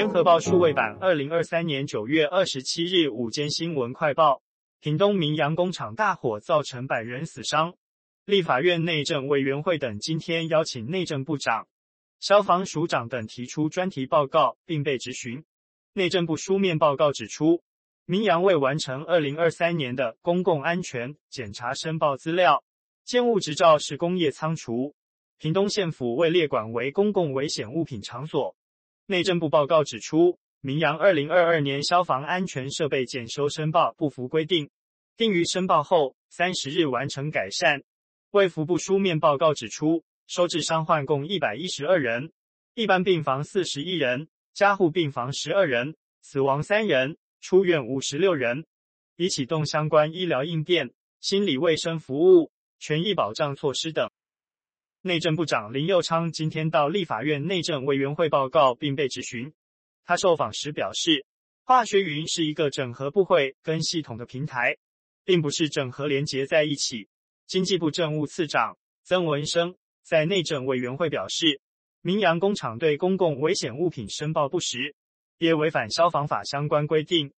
联合报数位版，二零二三年九月二十七日午间新闻快报：屏东明扬工厂大火造成百人死伤。立法院内政委员会等今天邀请内政部长、消防署长等提出专题报告，并被质询。内政部书面报告指出，明扬未完成二零二三年的公共安全检查申报资料，建物执照是工业仓储。屏东县府未列管为公共危险物品场所。内政部报告指出，明阳二零二二年消防安全设备检修申报不符规定，定于申报后三十日完成改善。卫福部书面报告指出，收治伤患共一百一十二人，一般病房四十一人，加护病房十二人，死亡三人，出院五十六人，已启动相关医疗应变、心理卫生服务、权益保障措施等。内政部长林佑昌今天到立法院内政委员会报告，并被质询。他受访时表示，化学云是一个整合部会跟系统的平台，并不是整合连结在一起。经济部政务次长曾文生在内政委员会表示，明扬工厂对公共危险物品申报不实，也违反消防法相关规定，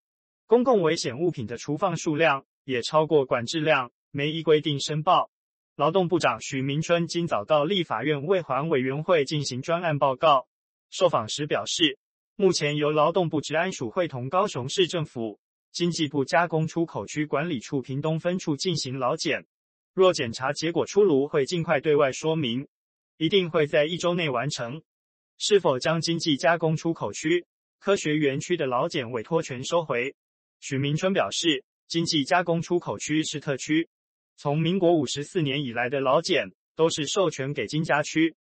公共危险物品的储放数量也超过管制量，没依规定申报。劳动部长许明春今早到立法院卫环委员会进行专案报告，受访时表示，目前由劳动部职安署会同高雄市政府、经济部加工出口区管理处屏东分处进行劳检，若检查结果出炉，会尽快对外说明，一定会在一周内完成。是否将经济加工出口区、科学园区的劳检委托权收回？许明春表示，经济加工出口区是特区。从民国五十四年以来的劳检都是授权给金家区，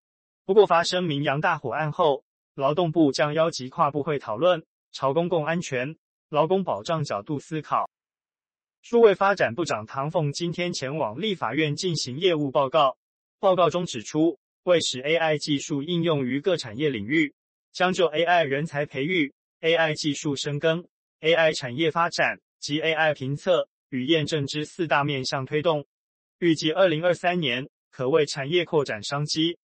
不过发生明扬大火案后，劳动部将邀集跨部会讨论，朝公共安全、劳工保障角度思考。数位发展部长唐凤今天前往立法院进行业务报告，报告中指出，为使 AI 技术应用于各产业领域，将就 AI 人才培育、AI 技术深耕、AI 产业发展及 AI 评测与验证之四大面向推动，预计二零二三年可为产业扩展商机，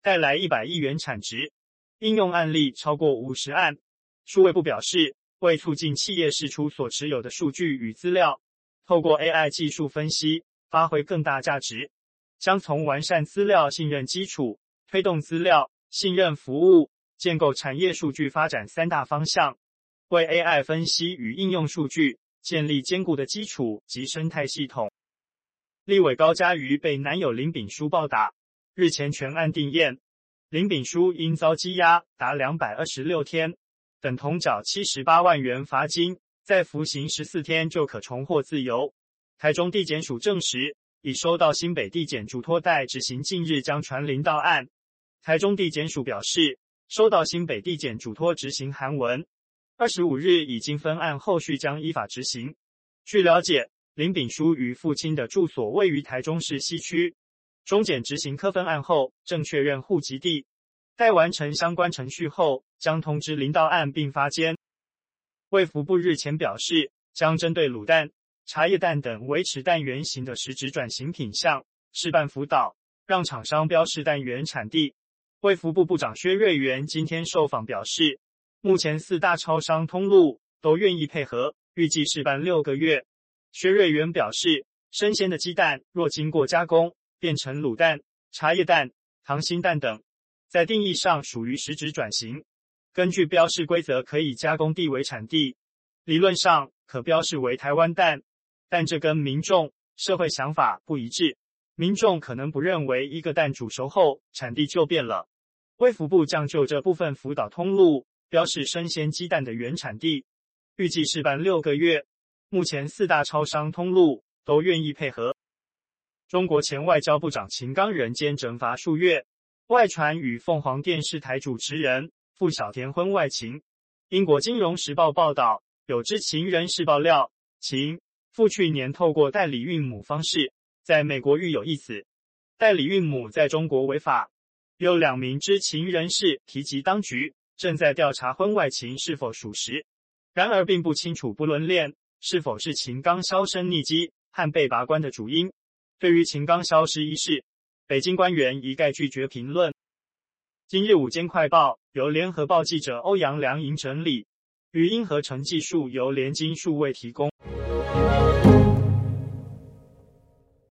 带来一百亿元产值，应用案例超过五十案。数位部表示，为促进企业释出所持有的数据与资料，透过 AI 技术分析，发挥更大价值，将从完善资料信任基础、推动资料信任服务、建构产业数据发展三大方向，为 AI 分析与应用数据。建立坚固的基础及生态系统。立委高嘉瑜被男友林炳书暴打，日前全案定验，林炳书因遭羁押达两百二十六天，等同缴七十八万元罚金，再服刑十四天就可重获自由。台中地检署证实，已收到新北地检嘱托代执行，近日将传林到案。台中地检署表示，收到新北地检嘱托执行函文。二十五日已经分案，后续将依法执行。据了解，林炳书与父亲的住所位于台中市西区。中检执行科分案后，正确认户籍地，待完成相关程序后，将通知林到案并发监。卫福部日前表示，将针对卤蛋、茶叶蛋等维持蛋原型的实质转型品项，示范辅导，让厂商标示蛋原产地。卫福部部长薛瑞元今天受访表示。目前四大超商通路都愿意配合，预计试办六个月。薛瑞元表示，生鲜的鸡蛋若经过加工变成卤蛋、茶叶蛋、溏心蛋等，在定义上属于实质转型。根据标示规则，可以加工地为产地，理论上可标示为台湾蛋，但这跟民众社会想法不一致。民众可能不认为一个蛋煮熟后产地就变了。卫福部将就这部分辅导通路。标示生鲜鸡蛋的原产地，预计试办六个月。目前四大超商通路都愿意配合。中国前外交部长秦刚人间蒸发数月，外传与凤凰电视台主持人傅晓田婚外情。英国金融时报报道，有知情人士爆料，秦傅去年透过代理孕母方式在美国育有一子，代理孕母在中国违法。有两名知情人士提及当局。正在调查婚外情是否属实，然而并不清楚不伦恋是否是秦刚销声匿迹和被拔关的主因。对于秦刚消失一事，北京官员一概拒绝评论。今日午间快报由联合报记者欧阳良莹整理，语音合成技术由联金数位提供。